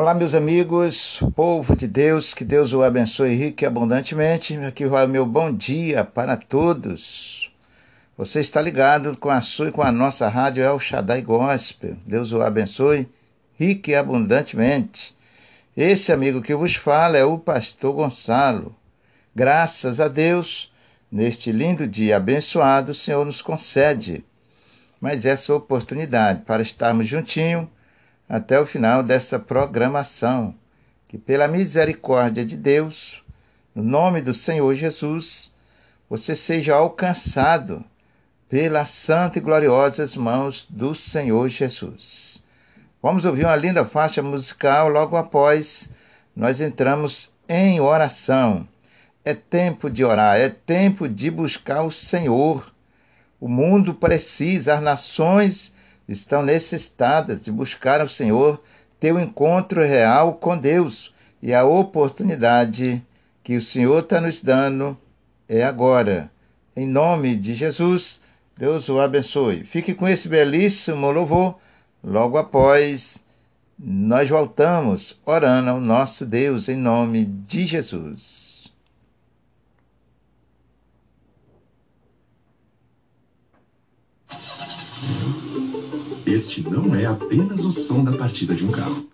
Olá, meus amigos, povo de Deus, que Deus o abençoe rico e abundantemente. Aqui vai o meu bom dia para todos. Você está ligado com a sua e com a nossa rádio El Shaddai Gospel. Deus o abençoe rico e abundantemente. Esse amigo que vos fala é o pastor Gonçalo. Graças a Deus, neste lindo dia abençoado, o Senhor nos concede mais essa oportunidade para estarmos juntinhos até o final dessa programação. Que pela misericórdia de Deus, no nome do Senhor Jesus, você seja alcançado pelas santas e gloriosas mãos do Senhor Jesus. Vamos ouvir uma linda faixa musical logo após nós entramos em oração. É tempo de orar, é tempo de buscar o Senhor. O mundo precisa, as nações estão necessitadas de buscar o Senhor, ter o encontro real com Deus. E a oportunidade que o Senhor está nos dando é agora. Em nome de Jesus, Deus o abençoe. Fique com esse belíssimo louvor. Logo após, nós voltamos orando ao nosso Deus em nome de Jesus. Este não é apenas o som da partida de um carro.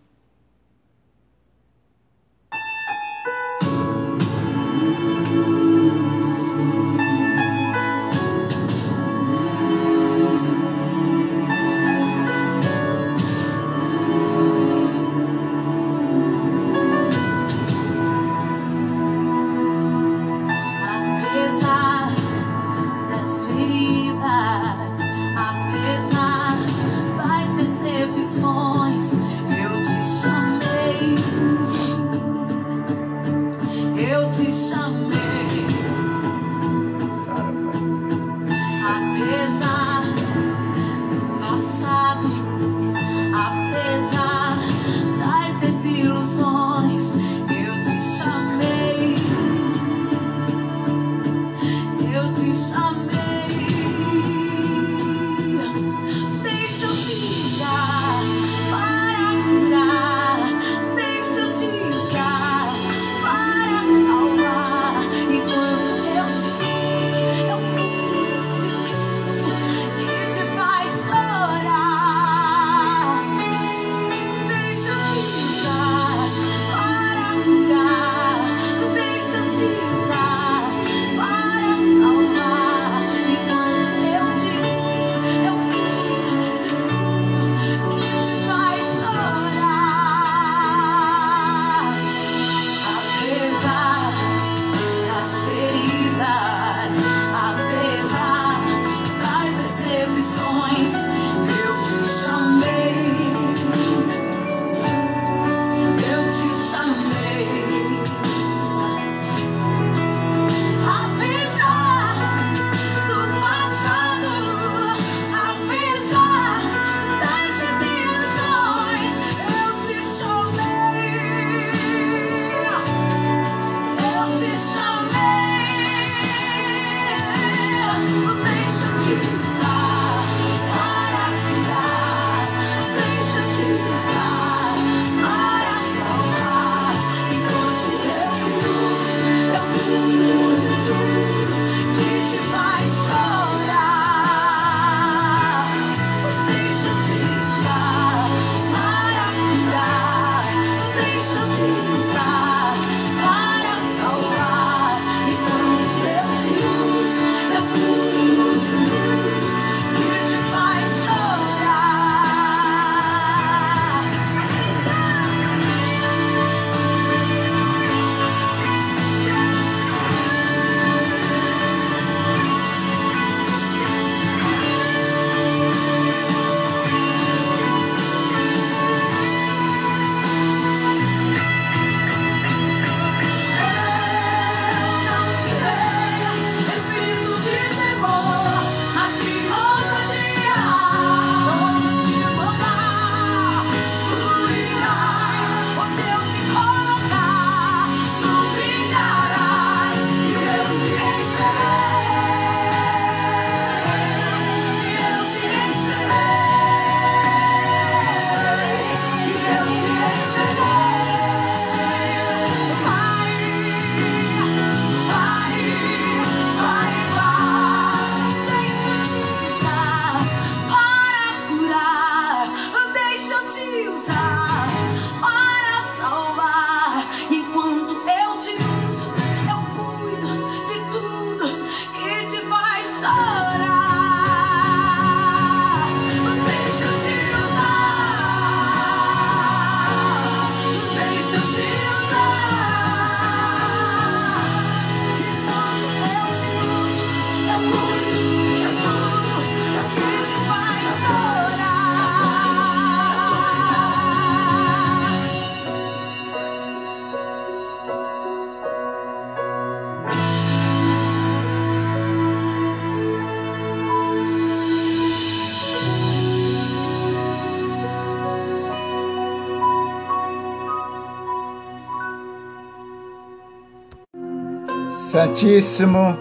Santíssimo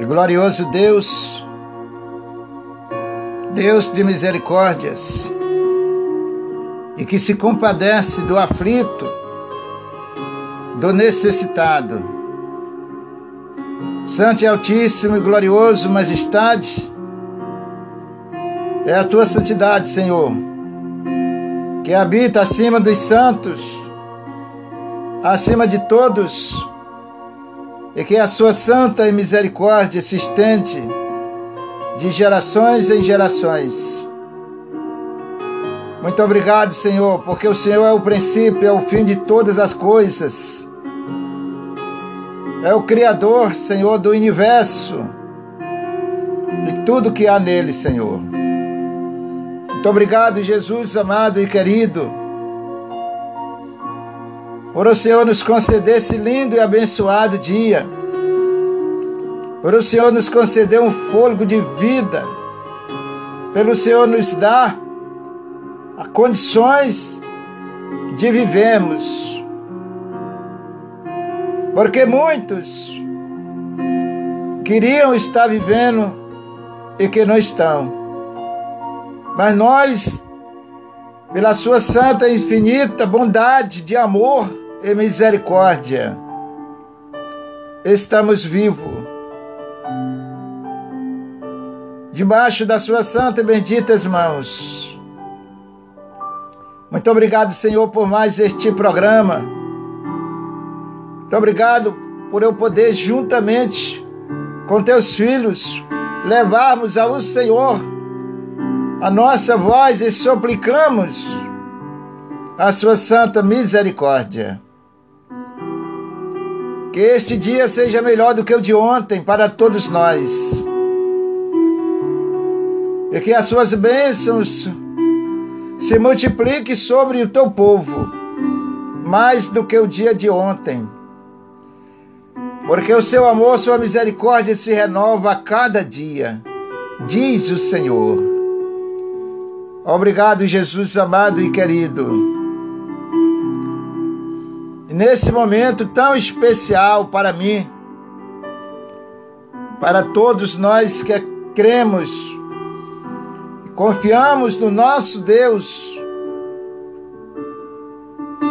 e glorioso Deus, Deus de misericórdias, e que se compadece do aflito, do necessitado. Santo e Altíssimo e glorioso Majestade, é a tua santidade, Senhor, que habita acima dos santos, acima de todos, e que a sua santa misericórdia se estende de gerações em gerações. Muito obrigado, Senhor, porque o Senhor é o princípio, é o fim de todas as coisas. É o Criador, Senhor, do universo e tudo que há nele, Senhor. Muito obrigado, Jesus amado e querido, por o Senhor nos conceder esse lindo e abençoado dia, por o Senhor nos conceder um fôlego de vida, pelo Senhor nos dar condições de vivermos. Porque muitos queriam estar vivendo e que não estão. Mas nós, pela sua santa e infinita bondade de amor e misericórdia, estamos vivos. Debaixo das suas santas e benditas mãos. Muito obrigado, Senhor, por mais este programa. Muito obrigado por eu poder, juntamente com teus filhos, levarmos ao Senhor a nossa voz e suplicamos a sua santa misericórdia. Que este dia seja melhor do que o de ontem para todos nós. E que as suas bênçãos se multiplique sobre o teu povo, mais do que o dia de ontem. Porque o seu amor, sua misericórdia se renova a cada dia, diz o Senhor. Obrigado, Jesus amado e querido. E nesse momento tão especial para mim, para todos nós que cremos confiamos no nosso Deus.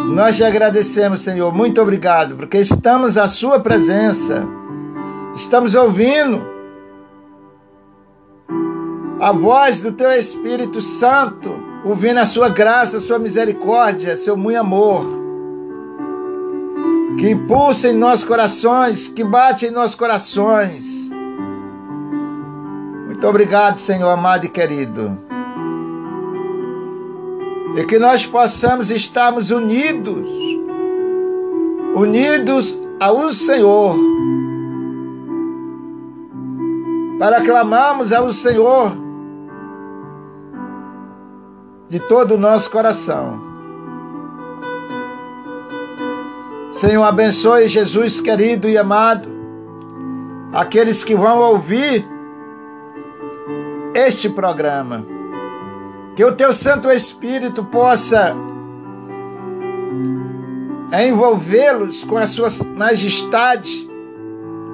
Nós te agradecemos, Senhor. Muito obrigado, porque estamos à Sua presença, estamos ouvindo a voz do Teu Espírito Santo, ouvindo a Sua graça, a Sua misericórdia, Seu muito amor. Que impulsa em nossos corações, que bate em nossos corações muito obrigado, Senhor amado e querido. E que nós possamos estarmos unidos, unidos ao Senhor, para clamarmos ao Senhor de todo o nosso coração. Senhor, abençoe Jesus querido e amado, aqueles que vão ouvir este programa. Que o teu Santo Espírito possa envolvê-los com a sua majestade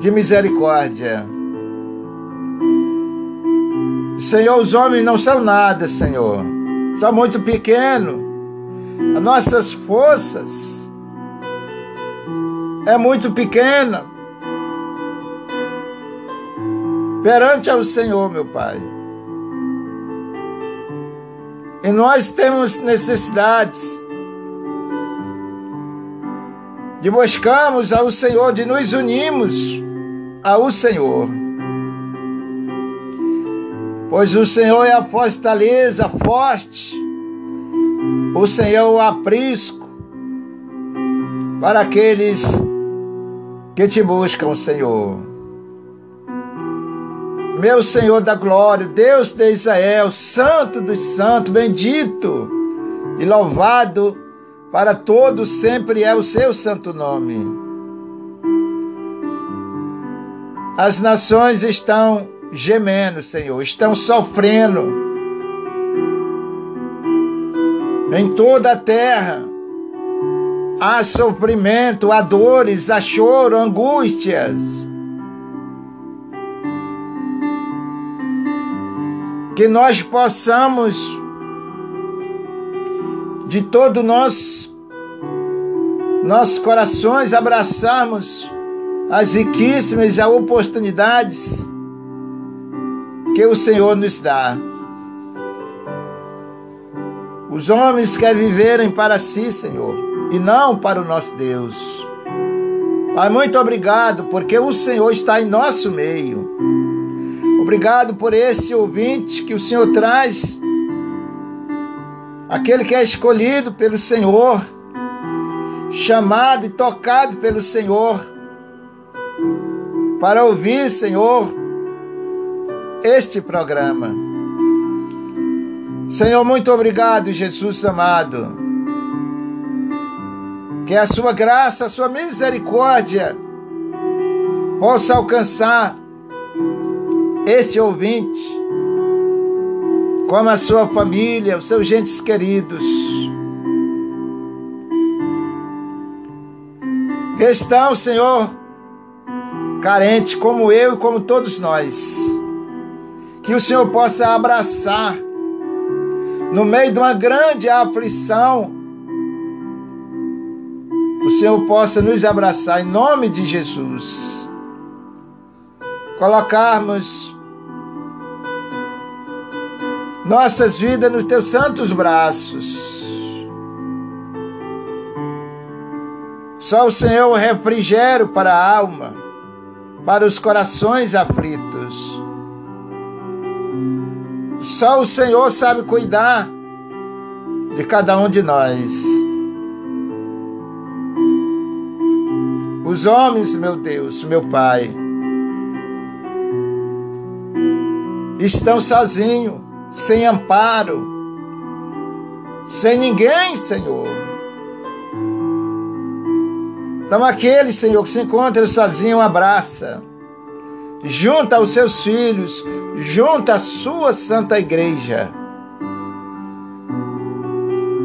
de misericórdia. Senhor, os homens não são nada, Senhor. São muito pequenos. As nossas forças é muito pequena perante ao Senhor, meu Pai. E nós temos necessidades de buscarmos ao Senhor, de nos unirmos ao Senhor. Pois o Senhor é a fortaleza forte, o Senhor é o aprisco para aqueles que te buscam, Senhor meu Senhor da glória, Deus de Israel, Santo dos Santos, bendito e louvado para todos sempre é o seu santo nome. As nações estão gemendo, Senhor, estão sofrendo. Em toda a terra há sofrimento, há dores, há choro, angústias. Que nós possamos, de todo nosso nossos corações, abraçarmos as riquíssimas oportunidades que o Senhor nos dá. Os homens querem viverem para si, Senhor e não para o nosso Deus. Pai, muito obrigado, porque o Senhor está em nosso meio. Obrigado por esse ouvinte que o Senhor traz, aquele que é escolhido pelo Senhor, chamado e tocado pelo Senhor, para ouvir, Senhor, este programa. Senhor, muito obrigado, Jesus amado que a sua graça, a sua misericórdia possa alcançar este ouvinte, como a sua família, os seus gentes queridos. Que estão, Senhor, carentes como eu e como todos nós. Que o Senhor possa abraçar no meio de uma grande aflição o Senhor possa nos abraçar em nome de Jesus. Colocarmos nossas vidas nos teus santos braços. Só o Senhor refrigério para a alma, para os corações aflitos. Só o Senhor sabe cuidar de cada um de nós. Os homens, meu Deus, meu Pai, estão sozinhos, sem amparo, sem ninguém, Senhor. Então, aquele, Senhor, que se encontra sozinho, abraça, junta aos seus filhos, junta a sua santa igreja.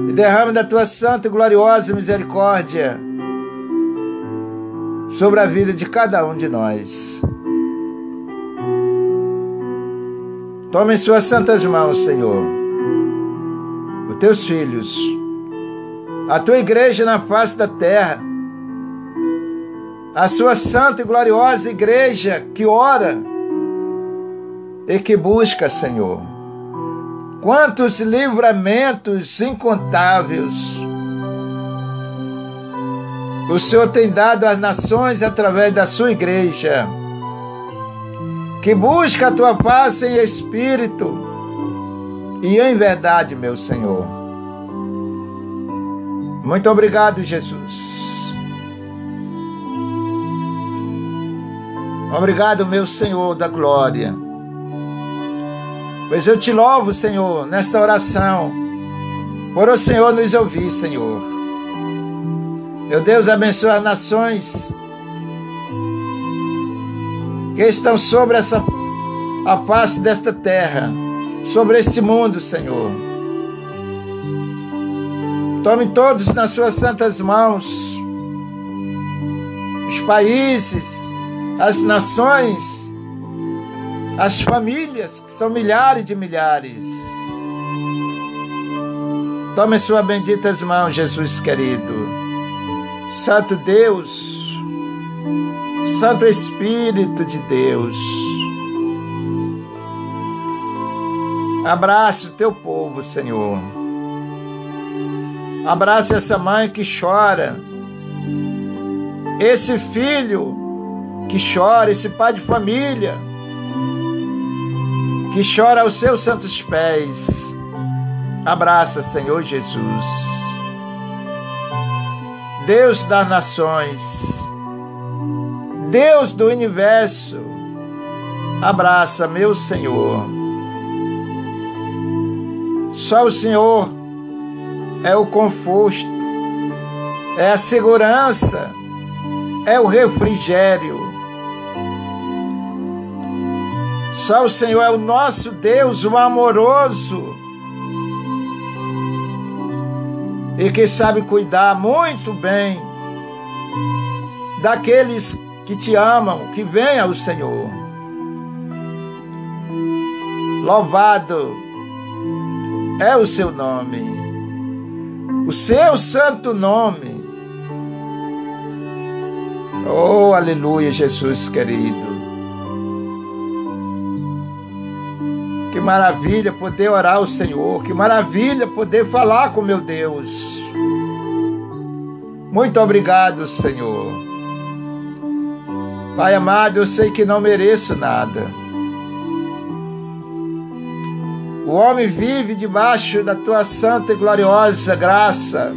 E derrama da tua santa e gloriosa misericórdia sobre a vida de cada um de nós. Tome em suas santas mãos, Senhor, os teus filhos, a tua igreja na face da terra, a sua santa e gloriosa igreja que ora e que busca, Senhor. Quantos livramentos incontáveis o Senhor tem dado às nações através da sua igreja, que busca a tua face em espírito e em verdade, meu Senhor. Muito obrigado, Jesus. Obrigado, meu Senhor da glória. Pois eu te louvo, Senhor, nesta oração, por o Senhor nos ouvir, Senhor. Meu Deus, abençoe as nações que estão sobre essa a face desta terra, sobre este mundo, Senhor. Tome todos nas suas santas mãos, os países, as nações, as famílias, que são milhares de milhares. Tome suas benditas mãos, Jesus querido. Santo Deus, Santo Espírito de Deus, abrace o teu povo, Senhor. Abrace essa mãe que chora, esse filho que chora, esse pai de família que chora aos seus santos pés. Abraça, Senhor Jesus. Deus das nações, Deus do universo, abraça meu Senhor. Só o Senhor é o conforto, é a segurança, é o refrigério. Só o Senhor é o nosso Deus, o amoroso e que sabe cuidar muito bem daqueles que te amam, que vem ao Senhor. Louvado é o seu nome, o seu santo nome. Oh, aleluia, Jesus querido. Maravilha poder orar ao Senhor, que maravilha poder falar com meu Deus. Muito obrigado, Senhor. Pai amado, eu sei que não mereço nada. O homem vive debaixo da tua santa e gloriosa graça.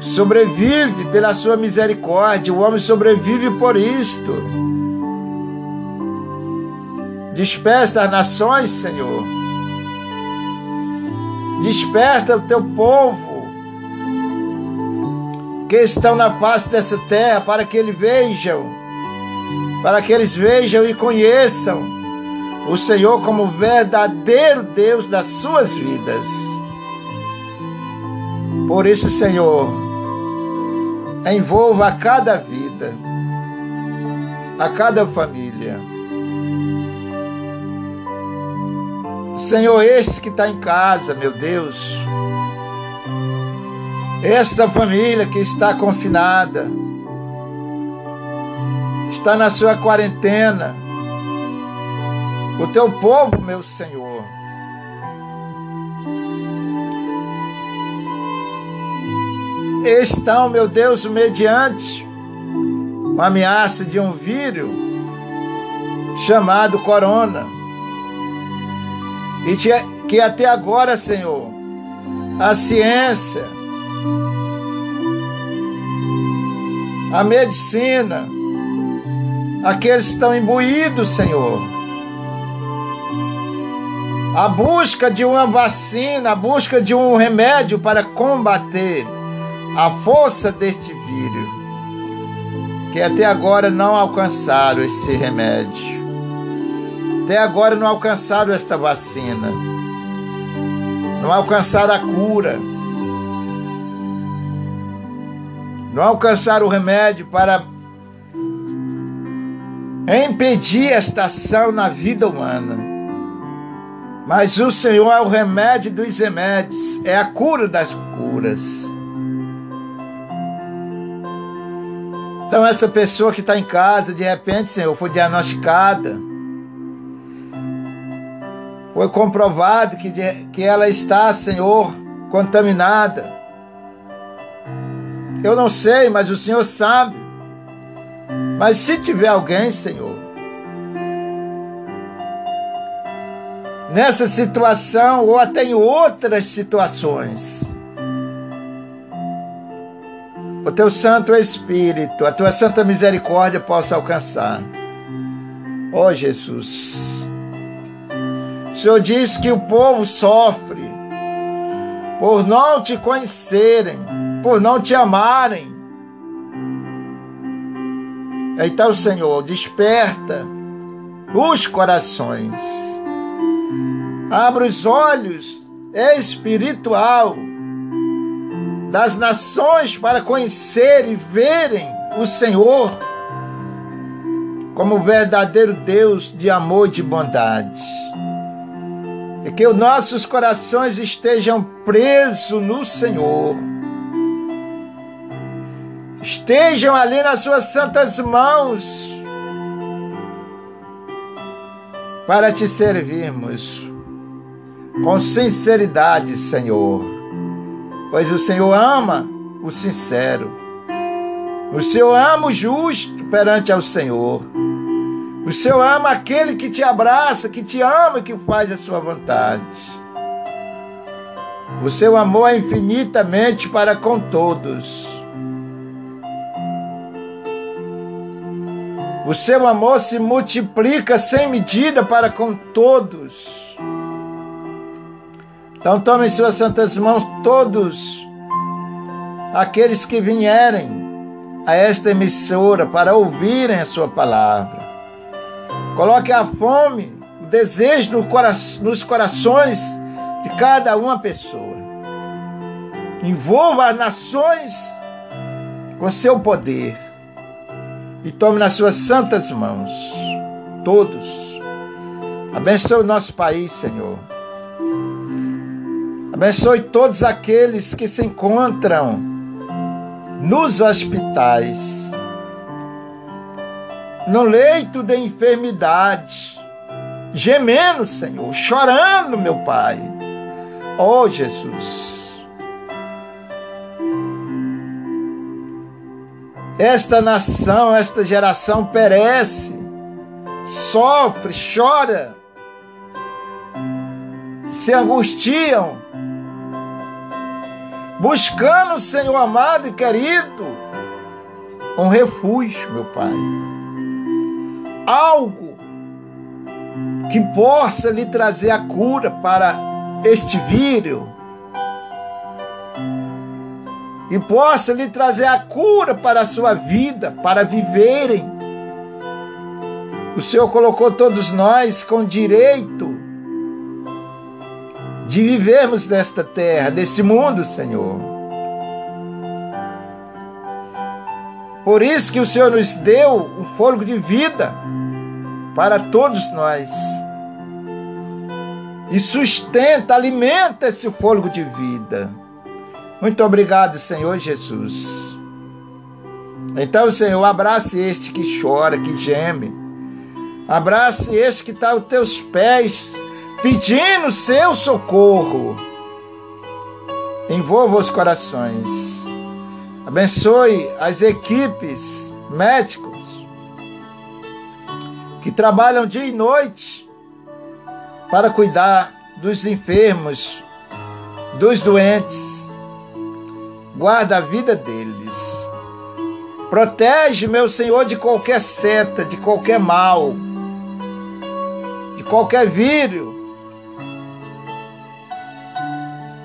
Sobrevive pela sua misericórdia. O homem sobrevive por isto. Desperta as nações, Senhor. Desperta o teu povo que estão na face dessa terra, para que eles vejam, para que eles vejam e conheçam o Senhor como verdadeiro Deus das suas vidas. Por isso, Senhor, envolva a cada vida, a cada família. Senhor, esse que está em casa, meu Deus, esta família que está confinada, está na sua quarentena, o teu povo, meu Senhor, estão, meu Deus, mediante uma ameaça de um vírus chamado corona. E que até agora, Senhor, a ciência a medicina, aqueles que estão imbuídos, Senhor. A busca de uma vacina, a busca de um remédio para combater a força deste vírus, que até agora não alcançaram esse remédio. Até agora não alcançaram esta vacina. Não alcançaram a cura não alcançar o remédio para impedir esta ação na vida humana. Mas o Senhor é o remédio dos remédios, é a cura das curas. Então, esta pessoa que está em casa, de repente, Senhor, foi diagnosticada, foi comprovado que, que ela está, Senhor, contaminada. Eu não sei, mas o Senhor sabe. Mas se tiver alguém, Senhor, nessa situação ou até em outras situações, o teu Santo Espírito, a tua santa misericórdia possa alcançar. Ó oh, Jesus, o Senhor diz que o povo sofre por não te conhecerem por não te amarem. Então, Senhor, desperta os corações, abre os olhos espiritual das nações para conhecer e verem o Senhor como verdadeiro Deus de amor e de bondade. E que os nossos corações estejam presos no Senhor. Estejam ali nas suas santas mãos para te servirmos com sinceridade, Senhor, pois o Senhor ama o sincero, o Senhor ama o justo perante ao Senhor, o Senhor ama aquele que te abraça, que te ama e que faz a sua vontade. O seu amor é infinitamente para com todos. O seu amor se multiplica sem medida para com todos. Então tome em suas santas mãos todos aqueles que vierem a esta emissora para ouvirem a sua palavra. Coloque a fome, o desejo nos corações de cada uma pessoa. Envolva as nações com seu poder e tome nas suas santas mãos todos. Abençoe o nosso país, Senhor. Abençoe todos aqueles que se encontram nos hospitais, no leito de enfermidade, gemendo, Senhor, chorando, meu Pai. Oh, Jesus. Esta nação, esta geração perece, sofre, chora, se angustiam buscando, Senhor amado e querido, um refúgio, meu Pai. Algo que possa lhe trazer a cura para este vírus. E possa lhe trazer a cura para a sua vida, para viverem. O Senhor colocou todos nós com direito de vivermos nesta terra, nesse mundo, Senhor. Por isso que o Senhor nos deu um fôlego de vida para todos nós. E sustenta, alimenta esse fôlego de vida. Muito obrigado, Senhor Jesus. Então, Senhor, abrace este que chora, que geme. Abrace este que está aos teus pés, pedindo seu socorro. Envolva os corações. Abençoe as equipes médicos que trabalham dia e noite para cuidar dos enfermos, dos doentes. Guarda a vida deles. Protege, meu Senhor, de qualquer seta, de qualquer mal, de qualquer vírus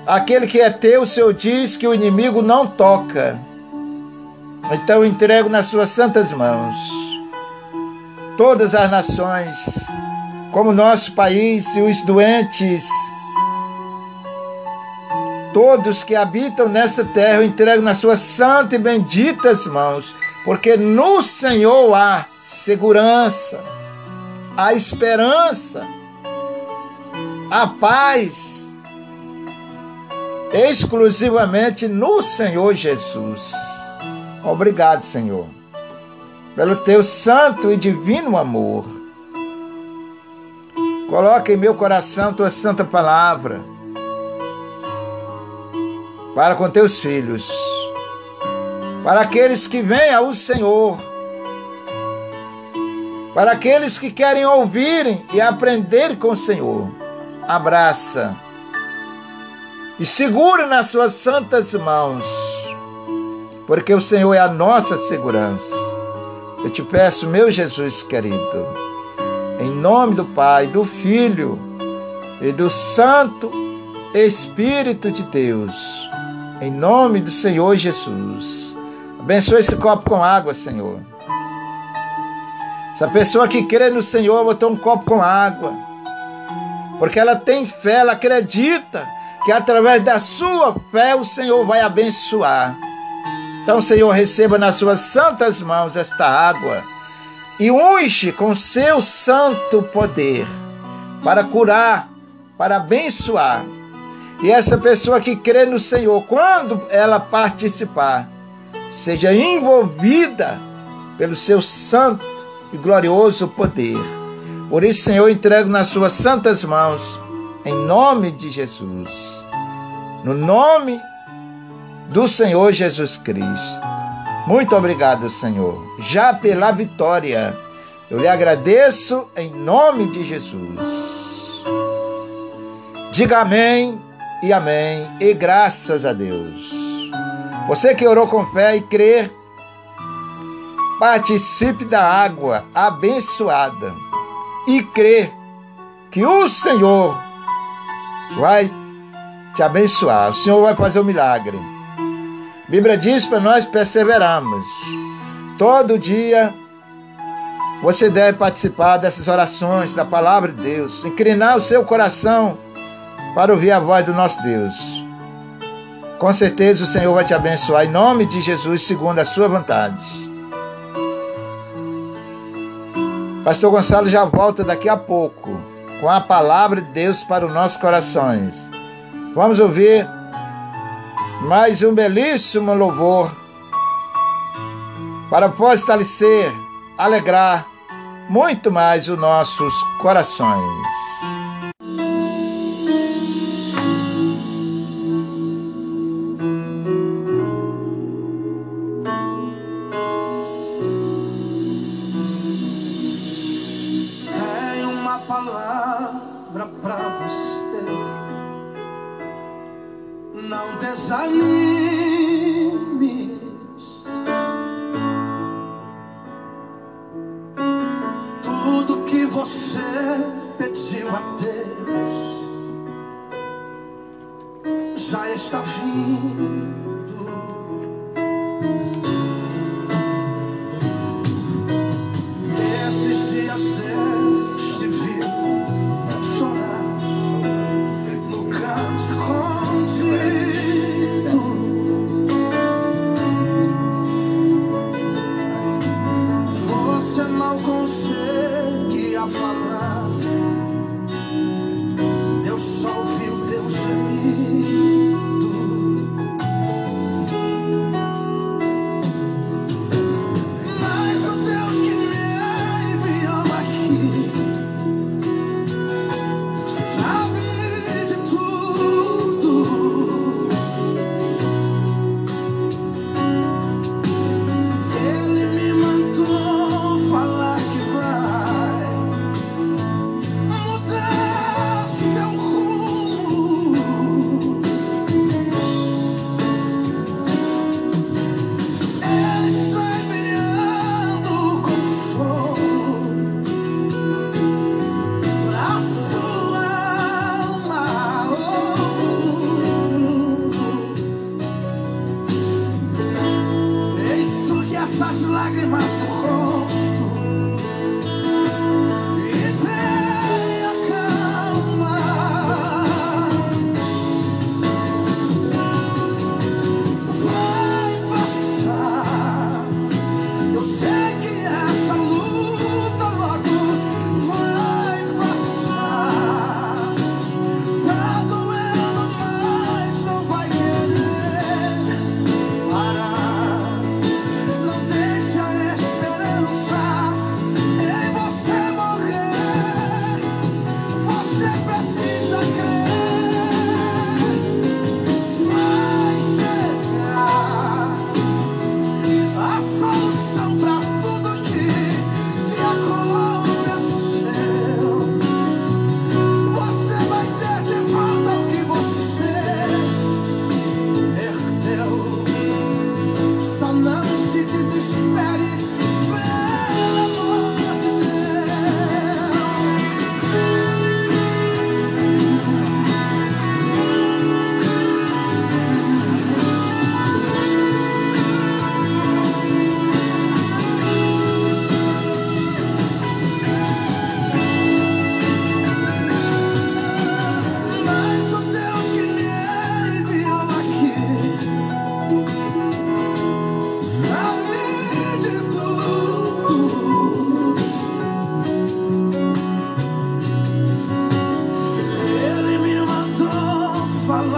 Aquele que é teu, o Senhor diz que o inimigo não toca. Então entrego nas suas santas mãos todas as nações, como nosso país e os doentes, todos que habitam nesta terra, eu entrego nas suas santas e benditas mãos, porque no Senhor há segurança, há esperança, há paz exclusivamente no Senhor Jesus. Obrigado, Senhor, pelo teu santo e divino amor. Coloca em meu coração tua santa palavra para com teus filhos, para aqueles que vêm ao Senhor, para aqueles que querem ouvirem e aprender com o Senhor. Abraça e segure nas suas santas mãos, porque o Senhor é a nossa segurança. Eu te peço, meu Jesus querido, em nome do Pai, do Filho e do Santo Espírito de Deus, em nome do Senhor Jesus. Abençoe esse copo com água, Senhor. Essa pessoa que crê no Senhor botou um copo com água, porque ela tem fé, ela acredita que através da sua fé o Senhor vai abençoar. Então, Senhor, receba nas suas santas mãos esta água e unge com seu santo poder para curar, para abençoar. E essa pessoa que crê no Senhor, quando ela participar, seja envolvida pelo seu santo e glorioso poder. Por isso, Senhor, entrego nas suas santas mãos em nome de Jesus. No nome do Senhor Jesus Cristo. Muito obrigado, Senhor, já pela vitória. Eu lhe agradeço em nome de Jesus. Diga amém e amém e graças a Deus. Você que orou com fé e crer, participe da água abençoada e crê que o Senhor vai te abençoar. O Senhor vai fazer o um milagre. Bíblia diz para nós perseverarmos. Todo dia você deve participar dessas orações da palavra de Deus, inclinar o seu coração para ouvir a voz do nosso Deus. Com certeza o Senhor vai te abençoar em nome de Jesus, segundo a sua vontade. Pastor Gonçalo já volta daqui a pouco com a palavra de Deus para os nossos corações. Vamos ouvir mais um belíssimo louvor para fortalecer, alegrar muito mais os nossos corações.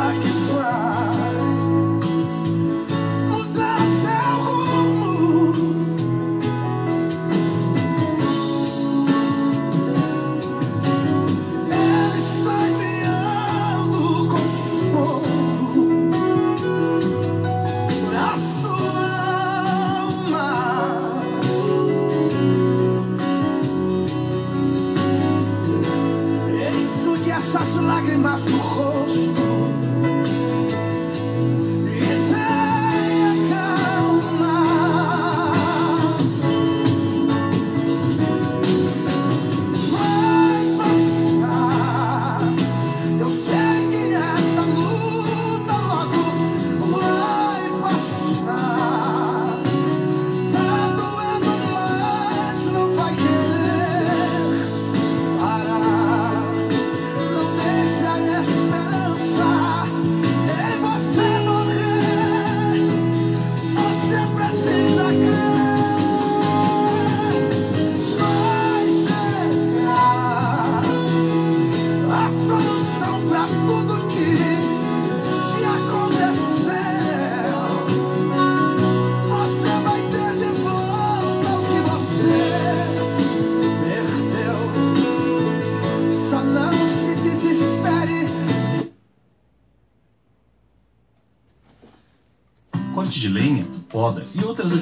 Falar que vai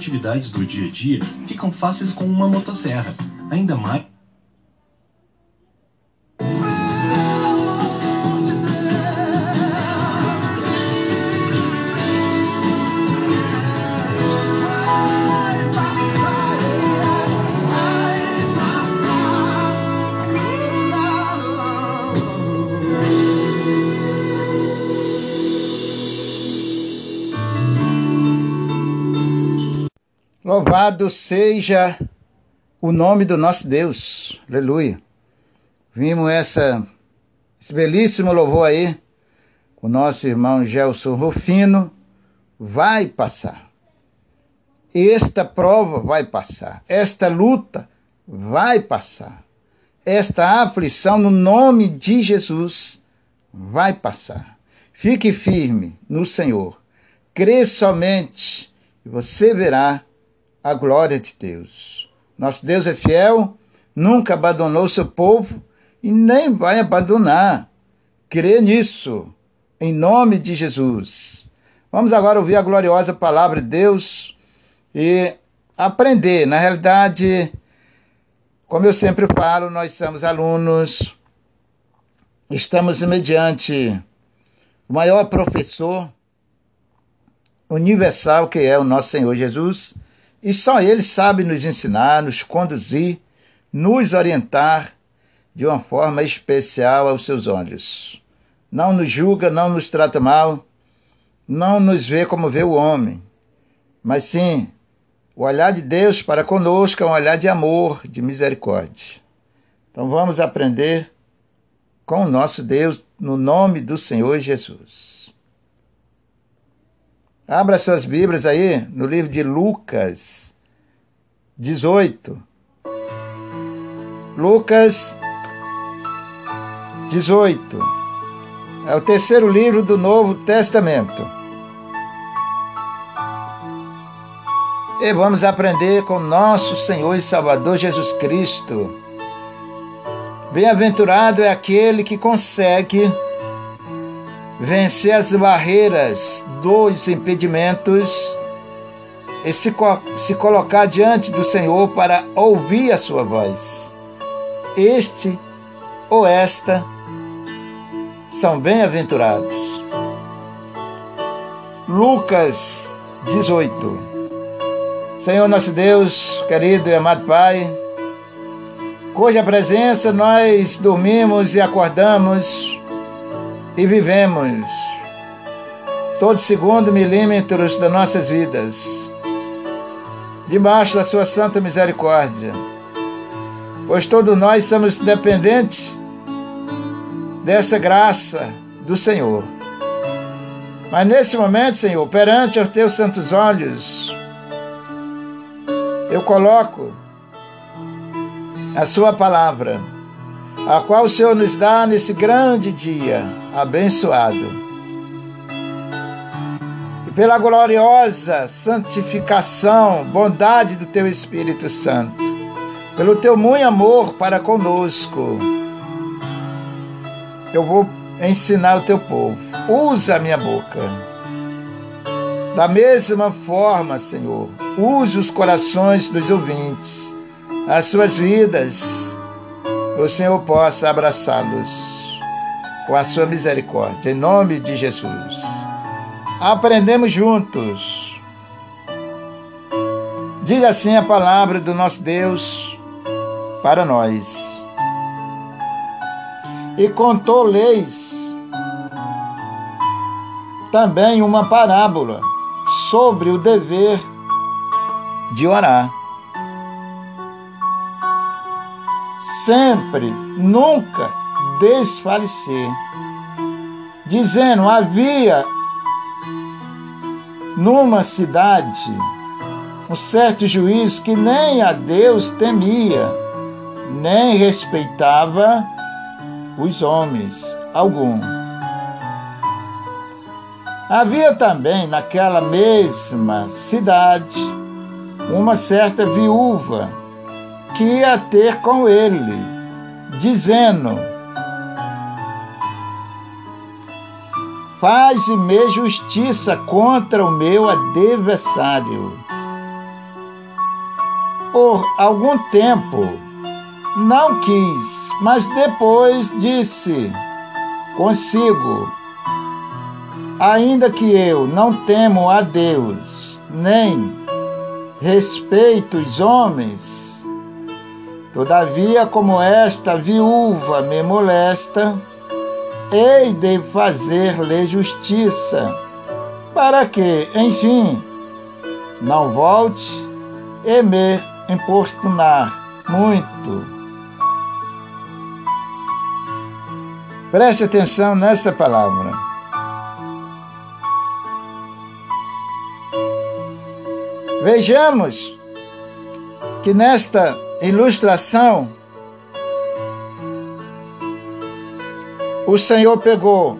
atividades do dia a dia ficam fáceis com uma motosserra. Ainda mais Louvado seja o nome do nosso Deus. Aleluia. Vimos essa, esse belíssimo louvor aí. O nosso irmão Gelson Rufino vai passar. Esta prova vai passar. Esta luta vai passar. Esta aflição no nome de Jesus vai passar. Fique firme no Senhor. Crê somente e você verá a glória de Deus. Nosso Deus é fiel, nunca abandonou seu povo e nem vai abandonar. Crê nisso, em nome de Jesus. Vamos agora ouvir a gloriosa palavra de Deus e aprender. Na realidade, como eu sempre falo, nós somos alunos, estamos mediante o maior professor universal que é o nosso Senhor Jesus e só Ele sabe nos ensinar, nos conduzir, nos orientar de uma forma especial aos seus olhos. Não nos julga, não nos trata mal, não nos vê como vê o homem, mas sim o olhar de Deus para conosco é um olhar de amor, de misericórdia. Então vamos aprender com o nosso Deus no nome do Senhor Jesus. Abra suas Bíblias aí no livro de Lucas 18. Lucas 18. É o terceiro livro do Novo Testamento. E vamos aprender com nosso Senhor e Salvador Jesus Cristo. Bem-aventurado é aquele que consegue vencer as barreiras dos impedimentos e se, se colocar diante do Senhor para ouvir a sua voz. Este ou esta são bem-aventurados. Lucas 18 Senhor nosso Deus, querido e amado Pai, cuja presença nós dormimos e acordamos e vivemos todos segundo milímetros das nossas vidas, debaixo da sua santa misericórdia, pois todos nós somos dependentes dessa graça do Senhor. Mas nesse momento, Senhor, perante os teus santos olhos, eu coloco a sua palavra, a qual o Senhor nos dá nesse grande dia abençoado. E pela gloriosa santificação, bondade do teu Espírito Santo, pelo teu muito amor para conosco, eu vou ensinar o teu povo. Usa a minha boca. Da mesma forma, Senhor, use os corações dos ouvintes, as suas vidas, o Senhor possa abraçá-los com a sua misericórdia, em nome de Jesus. Aprendemos juntos. Diz assim a palavra do nosso Deus para nós. E contou leis também uma parábola sobre o dever de orar. Sempre, nunca desfalecer. Dizendo: havia numa cidade um certo juiz que nem a Deus temia, nem respeitava os homens algum. Havia também naquela mesma cidade uma certa viúva que ia ter com ele, dizendo: faze-me justiça contra o meu adversário. Por algum tempo não quis, mas depois disse consigo: Ainda que eu não temo a Deus, nem respeito os homens, todavia, como esta viúva me molesta, hei de fazer-lhe justiça, para que, enfim, não volte e me importunar muito. Preste atenção nesta palavra. Vejamos que nesta ilustração o Senhor pegou,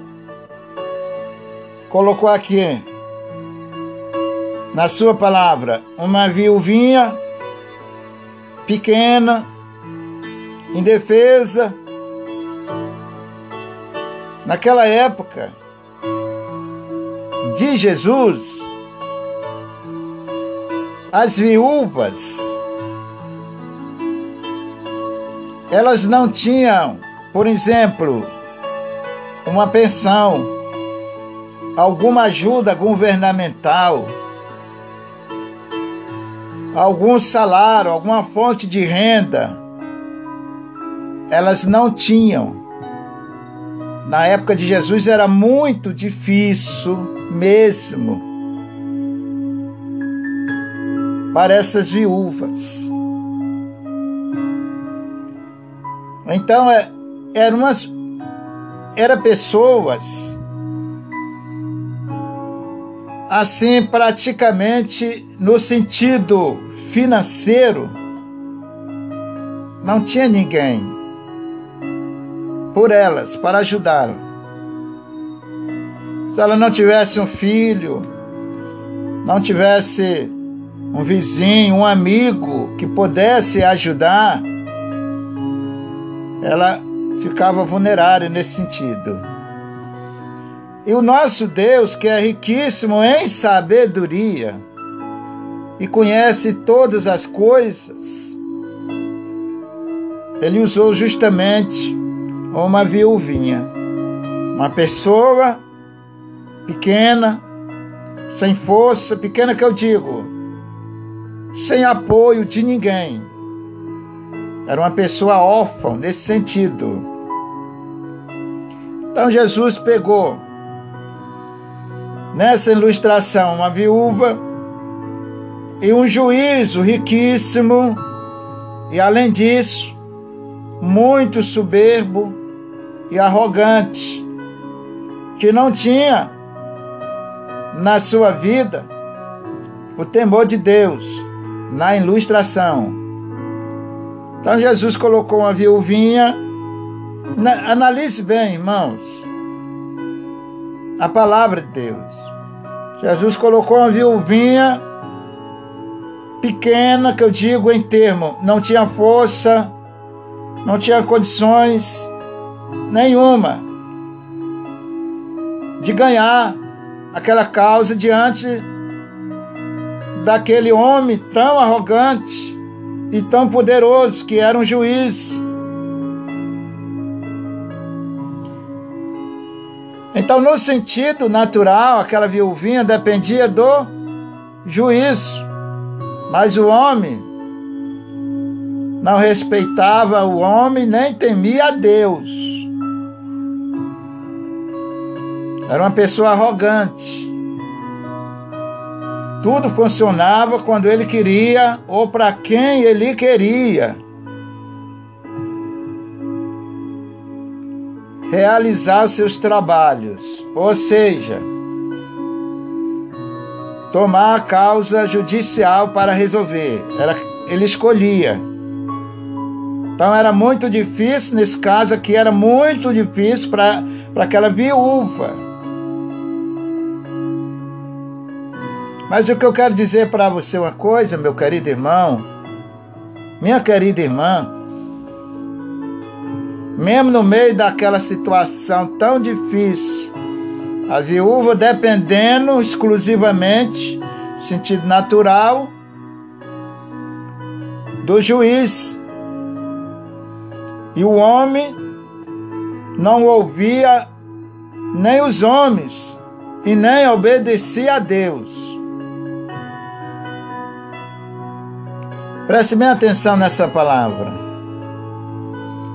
colocou aqui na sua palavra uma viuvinha pequena, indefesa. Naquela época de Jesus, as viúvas elas não tinham, por exemplo, uma pensão, alguma ajuda governamental, algum salário, alguma fonte de renda. Elas não tinham. Na época de Jesus era muito difícil mesmo para essas viúvas. Então, é, eram umas era pessoas assim praticamente no sentido financeiro não tinha ninguém por elas para ajudá-la. Se ela não tivesse um filho, não tivesse um vizinho, um amigo que pudesse ajudar, ela ficava vulnerável nesse sentido. E o nosso Deus, que é riquíssimo em sabedoria e conhece todas as coisas, ele usou justamente uma viuvinha, uma pessoa pequena, sem força, pequena que eu digo, sem apoio de ninguém. Era uma pessoa órfã nesse sentido. Então Jesus pegou nessa ilustração uma viúva e um juízo riquíssimo e além disso muito soberbo e arrogante que não tinha na sua vida o temor de Deus na ilustração. Então Jesus colocou uma viuvinha Analise bem, irmãos, a palavra de Deus. Jesus colocou uma viuvinha pequena, que eu digo em termo, não tinha força, não tinha condições nenhuma de ganhar aquela causa diante daquele homem tão arrogante e tão poderoso que era um juiz. Então, no sentido natural, aquela viuvinha dependia do juízo, mas o homem não respeitava o homem nem temia a Deus. Era uma pessoa arrogante. Tudo funcionava quando ele queria ou para quem ele queria. Realizar seus trabalhos, ou seja, tomar a causa judicial para resolver. Era, ele escolhia. Então era muito difícil, nesse caso aqui era muito difícil para aquela viúva. Mas o que eu quero dizer para você uma coisa, meu querido irmão, minha querida irmã, mesmo no meio daquela situação tão difícil, A viúva dependendo exclusivamente, sentido natural, do juiz. E o homem não ouvia nem os homens e nem obedecia a Deus. Preste bem atenção nessa palavra.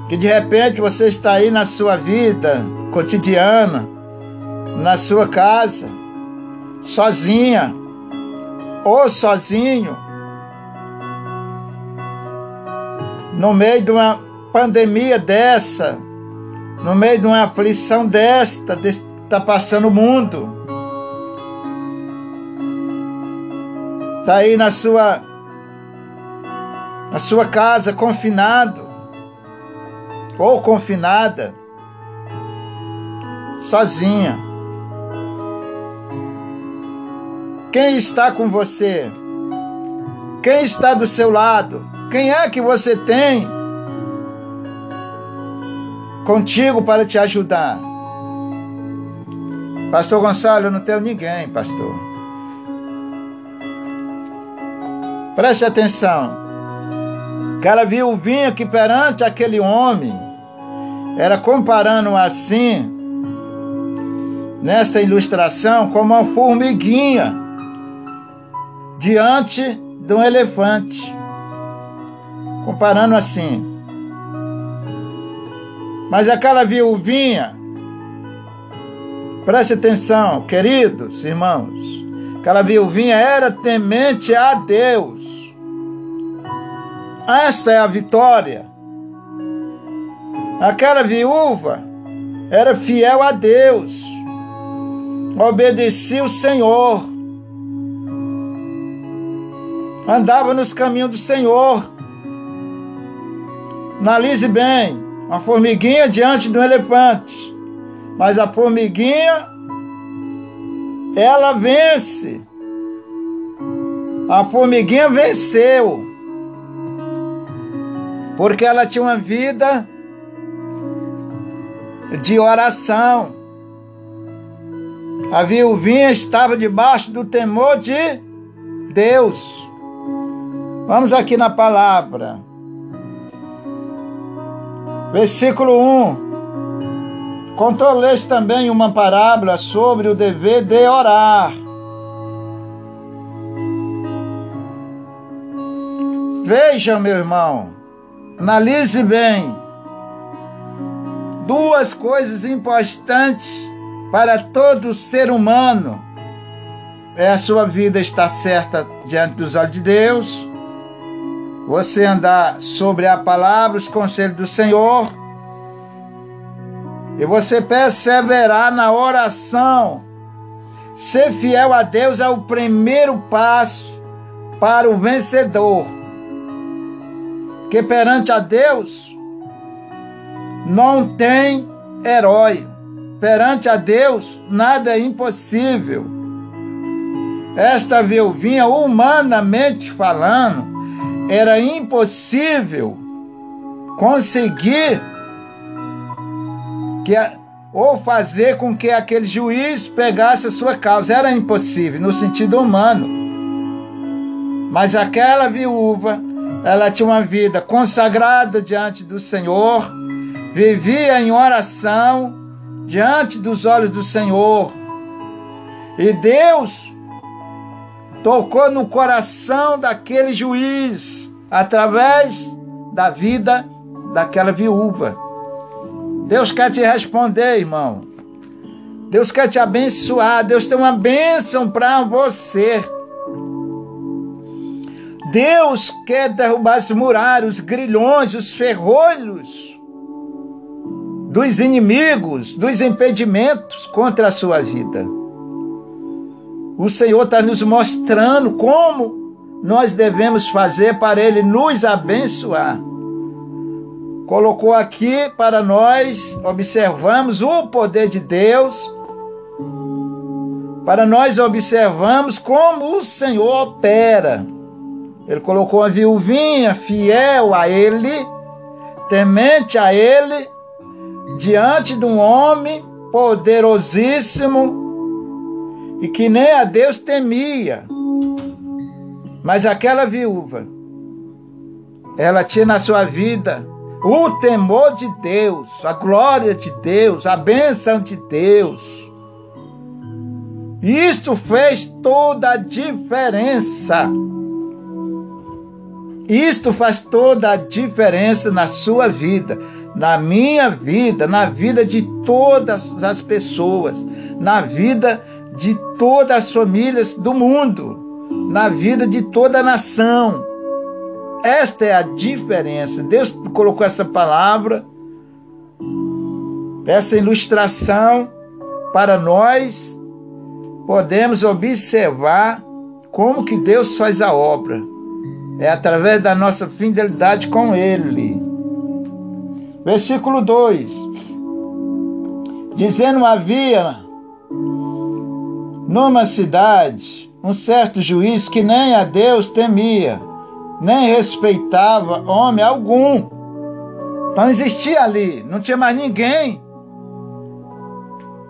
Que de repente você está aí na sua vida cotidiana, na sua casa, sozinha ou sozinho, no meio de uma pandemia dessa, no meio de uma aflição desta, que está passando o mundo. Está aí na sua, na sua casa, confinado, ou confinada, sozinha. Quem está com você? Quem está do seu lado? Quem é que você tem contigo para te ajudar. Pastor Gonçalo, eu não tenho ninguém, pastor. Preste atenção. Aquela viuvinha que perante aquele homem era comparando assim, nesta ilustração, como uma formiguinha diante de um elefante. Comparando assim. Mas aquela viuvinha, preste atenção, queridos irmãos, aquela viuvinha era temente a Deus. Esta é a vitória. Aquela viúva era fiel a Deus, obedecia o Senhor, andava nos caminhos do Senhor. Analise bem, uma formiguinha diante de um elefante. Mas a formiguinha, ela vence. A formiguinha venceu. Porque ela tinha uma vida de oração. A viuvinha estava debaixo do temor de Deus. Vamos aqui na palavra. Versículo 1. Contou-lhes também uma parábola sobre o dever de orar. Veja, meu irmão, analise bem. Duas coisas importantes para todo ser humano é a sua vida estar certa diante dos olhos de Deus você andar sobre a palavra, os conselhos do Senhor, e você perseverar na oração. Ser fiel a Deus é o primeiro passo para o vencedor. Que perante a Deus não tem herói. Perante a Deus nada é impossível. Esta viuvinha, humanamente falando, era impossível conseguir que ou fazer com que aquele juiz pegasse a sua causa. Era impossível, no sentido humano. Mas aquela viúva, ela tinha uma vida consagrada diante do Senhor, vivia em oração diante dos olhos do Senhor. E Deus tocou no coração daquele juiz através da vida daquela viúva. Deus quer te responder, irmão. Deus quer te abençoar. Deus tem uma bênção para você. Deus quer derrubar as muralhas, os grilhões, os ferrolhos dos inimigos, dos impedimentos contra a sua vida. O Senhor está nos mostrando como nós devemos fazer para Ele nos abençoar. Colocou aqui para nós observamos o poder de Deus, para nós observamos como o Senhor opera. Ele colocou a viuvinha fiel a Ele, temente a Ele, diante de um homem poderosíssimo e que nem a Deus temia. Mas aquela viúva, ela tinha na sua vida o temor de Deus, a glória de Deus, a bênção de Deus. Isto fez toda a diferença. Isto faz toda a diferença na sua vida, na minha vida, na vida de todas as pessoas, na vida de todas as famílias do mundo, na vida de toda a nação. Esta é a diferença. Deus colocou essa palavra, essa ilustração para nós podemos observar como que Deus faz a obra. É através da nossa fidelidade com Ele. Versículo 2: Dizendo havia numa cidade um certo juiz que nem a Deus temia, nem respeitava homem algum. Então existia ali, não tinha mais ninguém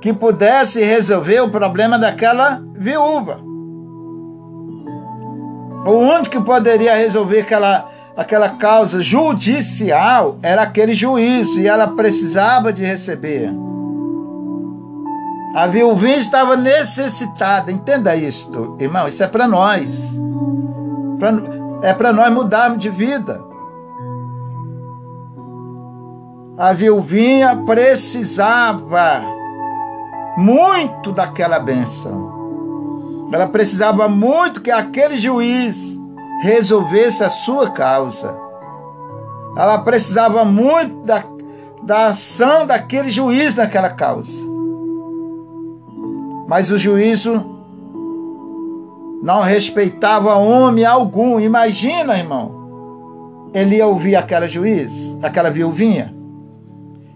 que pudesse resolver o problema daquela viúva. O único que poderia resolver aquela, aquela causa judicial era aquele juiz, e ela precisava de receber. A viúvinha estava necessitada, entenda isto, irmão, isso é para nós. Pra, é para nós mudarmos de vida. A viúvinha precisava muito daquela benção. Ela precisava muito que aquele juiz resolvesse a sua causa. Ela precisava muito da, da ação daquele juiz naquela causa. Mas o juízo não respeitava homem algum. Imagina, irmão. Ele ia ouvir aquela juiz, aquela viuvinha.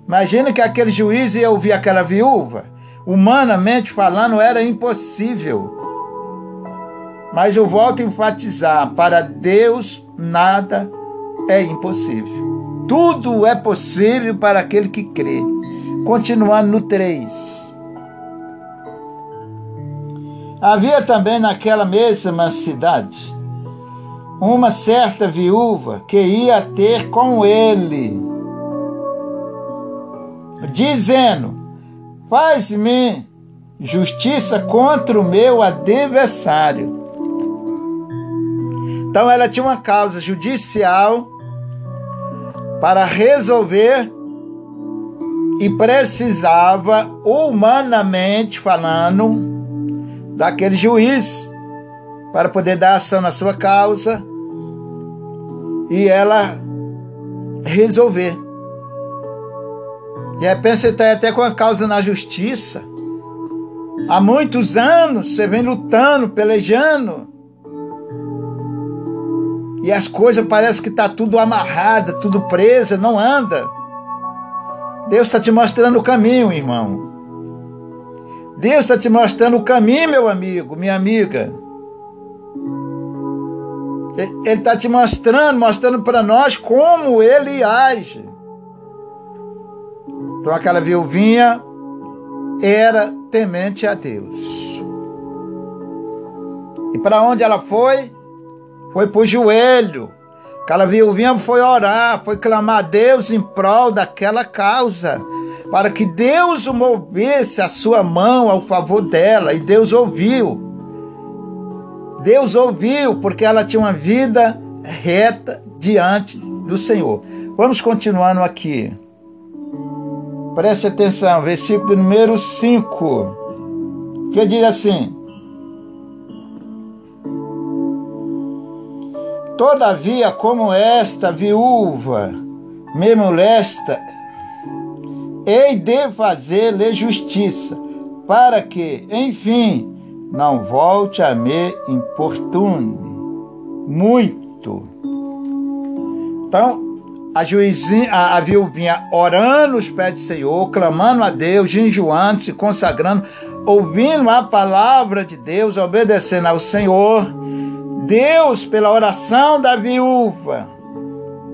Imagina que aquele juiz ia ouvir aquela viúva. Humanamente falando, era impossível. Mas eu volto a enfatizar: para Deus nada é impossível. Tudo é possível para aquele que crê. Continuando no 3. Havia também naquela mesma cidade uma certa viúva que ia ter com ele, dizendo: Faz-me justiça contra o meu adversário. Então ela tinha uma causa judicial para resolver e precisava, humanamente falando, daquele juiz para poder dar ação na sua causa e ela resolver. De repente você está até com a causa na justiça. Há muitos anos você vem lutando, pelejando e as coisas parece que está tudo amarrada, tudo presa, não anda. Deus está te mostrando o caminho, irmão. Deus está te mostrando o caminho, meu amigo, minha amiga. Ele está te mostrando, mostrando para nós como ele age. Então aquela viuvinha era temente a Deus. E para onde ela foi? Foi pro joelho. Aquela viuvinha foi orar, foi clamar a Deus em prol daquela causa, para que Deus movesse a sua mão ao favor dela, e Deus ouviu. Deus ouviu, porque ela tinha uma vida reta diante do Senhor. Vamos continuando aqui. Preste atenção, versículo número 5, que diz assim: Todavia, como esta viúva me molesta, hei de fazer-lhe justiça, para que, enfim, não volte a me importune muito. Então, a juizinha, a, a orando os pés do Senhor, clamando a Deus, jejuando, se consagrando, ouvindo a palavra de Deus, obedecendo ao Senhor, Deus, pela oração da viúva,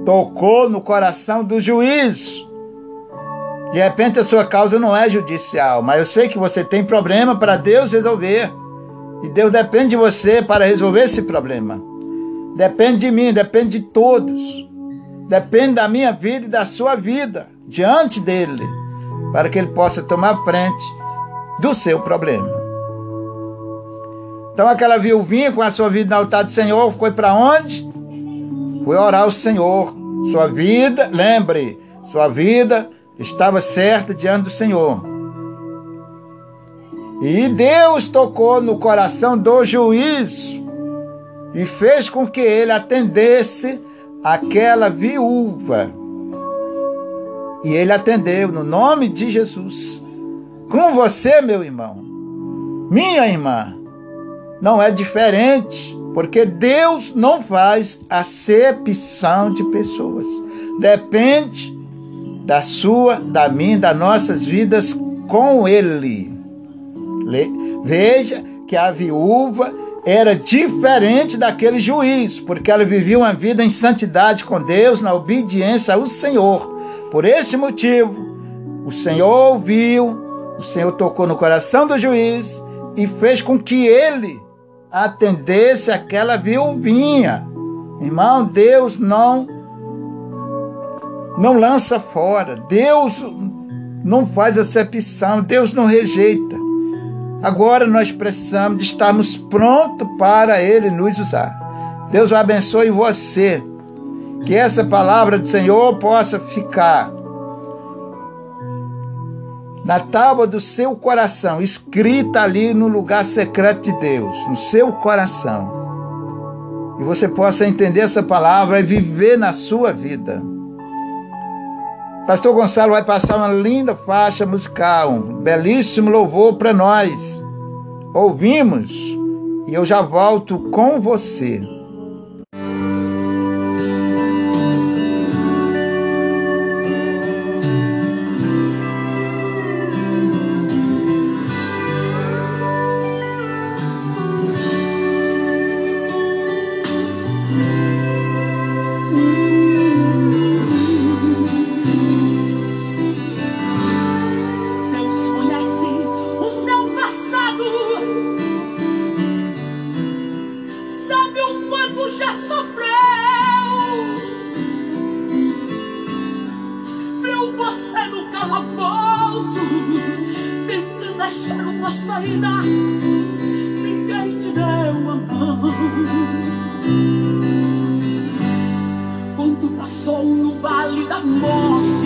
tocou no coração do juiz. De repente a sua causa não é judicial, mas eu sei que você tem problema para Deus resolver. E Deus depende de você para resolver esse problema. Depende de mim, depende de todos. Depende da minha vida e da sua vida diante dele, para que ele possa tomar frente do seu problema. Então aquela viuvinha com a sua vida no altar do Senhor foi para onde? Foi orar ao Senhor. Sua vida, lembre, sua vida estava certa diante do Senhor. E Deus tocou no coração do juiz e fez com que ele atendesse aquela viúva. E ele atendeu no nome de Jesus. Com você, meu irmão, minha irmã, não é diferente, porque Deus não faz acepção de pessoas. Depende da sua, da minha, das nossas vidas com Ele. Veja que a viúva era diferente daquele juiz, porque ela vivia uma vida em santidade com Deus, na obediência ao Senhor. Por esse motivo, o Senhor ouviu, o Senhor tocou no coração do juiz e fez com que ele atendesse aquela viuvinha. Irmão, Deus não não lança fora. Deus não faz acepção, Deus não rejeita. Agora nós precisamos de estarmos prontos para Ele nos usar. Deus abençoe você. Que essa palavra do Senhor possa ficar na tábua do seu coração, escrita ali no lugar secreto de Deus, no seu coração. E você possa entender essa palavra e viver na sua vida. Pastor Gonçalo vai passar uma linda faixa musical, um belíssimo louvor para nós. Ouvimos e eu já volto com você. Vez, é a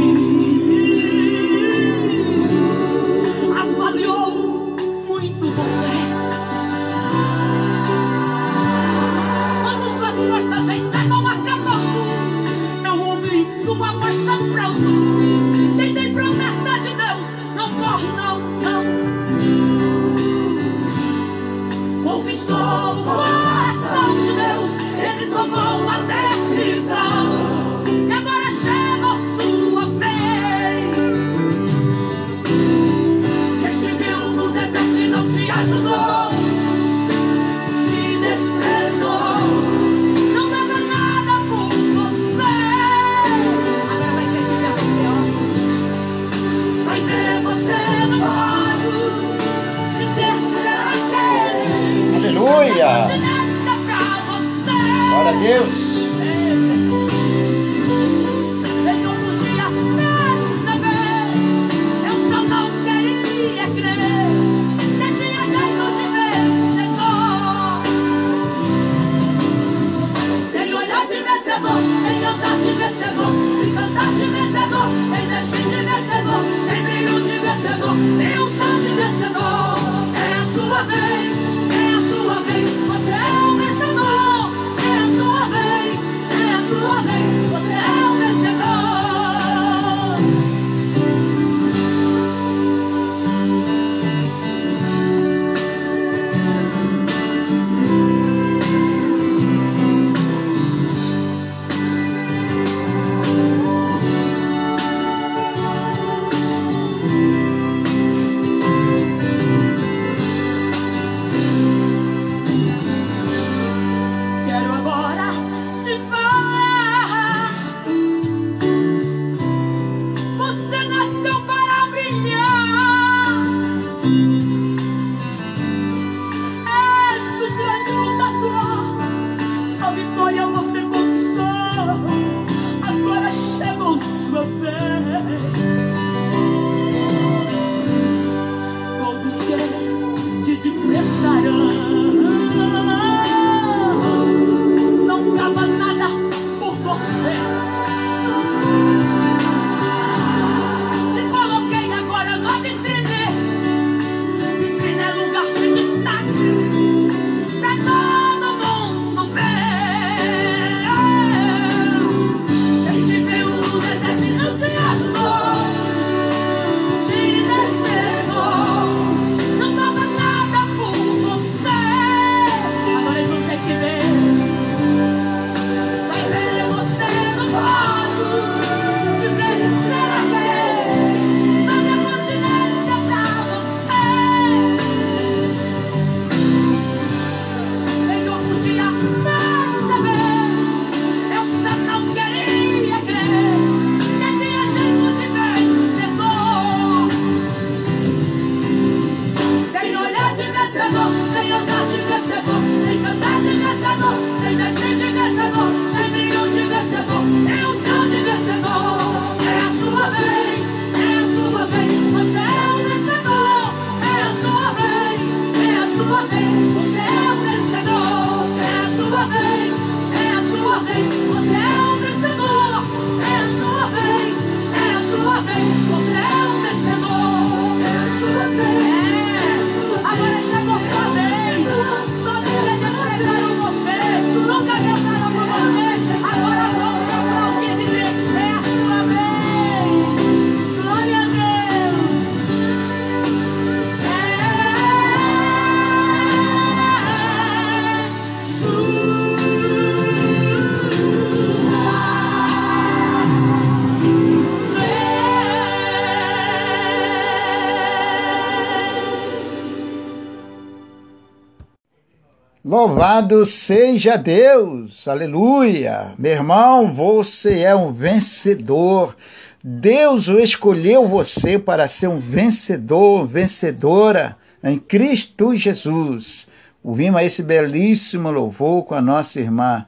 Louvado seja Deus, aleluia. Meu irmão, você é um vencedor. Deus o escolheu você para ser um vencedor, vencedora em Cristo Jesus. Ouvimos esse belíssimo louvor com a nossa irmã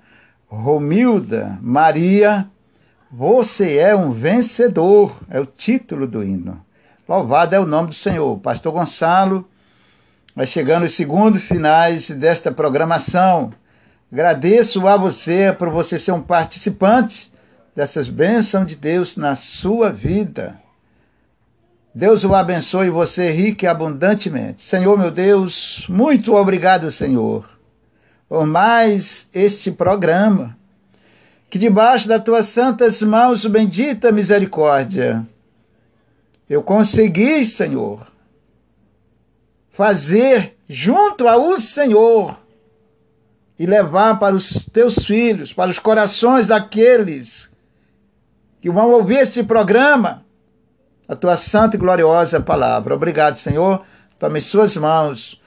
Romilda Maria. Você é um vencedor, é o título do hino. Louvado é o nome do Senhor. Pastor Gonçalo Vai chegando os segundos finais desta programação. Agradeço a você por você ser um participante dessas bênçãos de Deus na sua vida. Deus o abençoe você rico e abundantemente. Senhor meu Deus, muito obrigado, Senhor, por mais este programa. Que debaixo das tuas santas mãos, bendita misericórdia, eu consegui, Senhor, fazer junto ao Senhor e levar para os teus filhos, para os corações daqueles que vão ouvir esse programa, a tua santa e gloriosa palavra. Obrigado, Senhor. Tome suas mãos